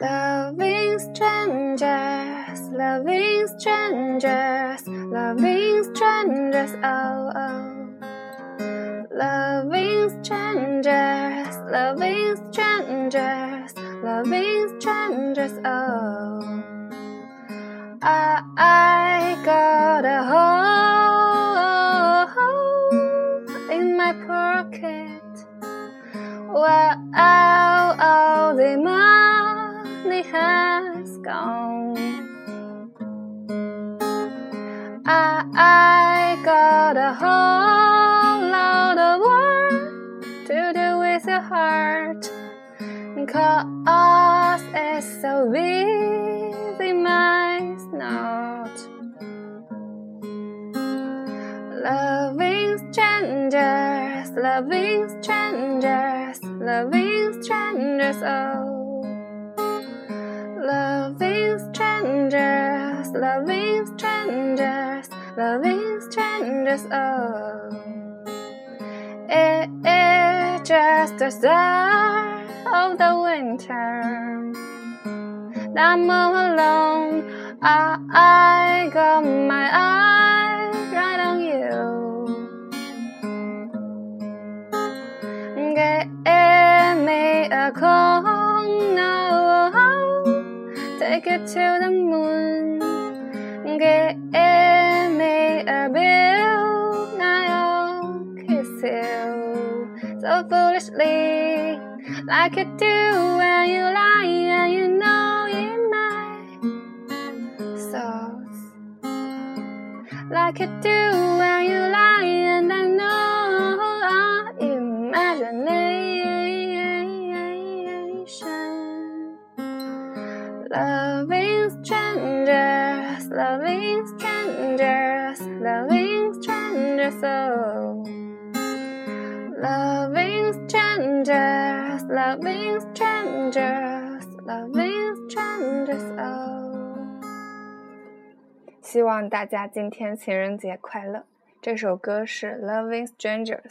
Loving strangers, loving strangers, loving strangers, oh oh. Loving strangers, loving strangers, loving strangers, oh. I, I got a hole in my pocket. Well, the money has gone. I, I got a whole lot of work to do with your heart. Cause it's so busy, mine's not. Loving strangers, loving strangers, loving strangers, oh. Loving strangers, loving strangers, loving strangers, oh. It is just the start of the winter. I'm all alone. I, I got my eye right on you. Give me a call Take it to the moon. Give me a bill. Now kiss you so foolishly, like you do when you lie and you know in my thoughts. Like you do when you lie and I know Loving strangers, loving strangers, loving strangers, oh. Loving strangers, loving strangers, loving strangers, oh. 希望大家今天情人节快乐。这首歌是《Loving Strangers》。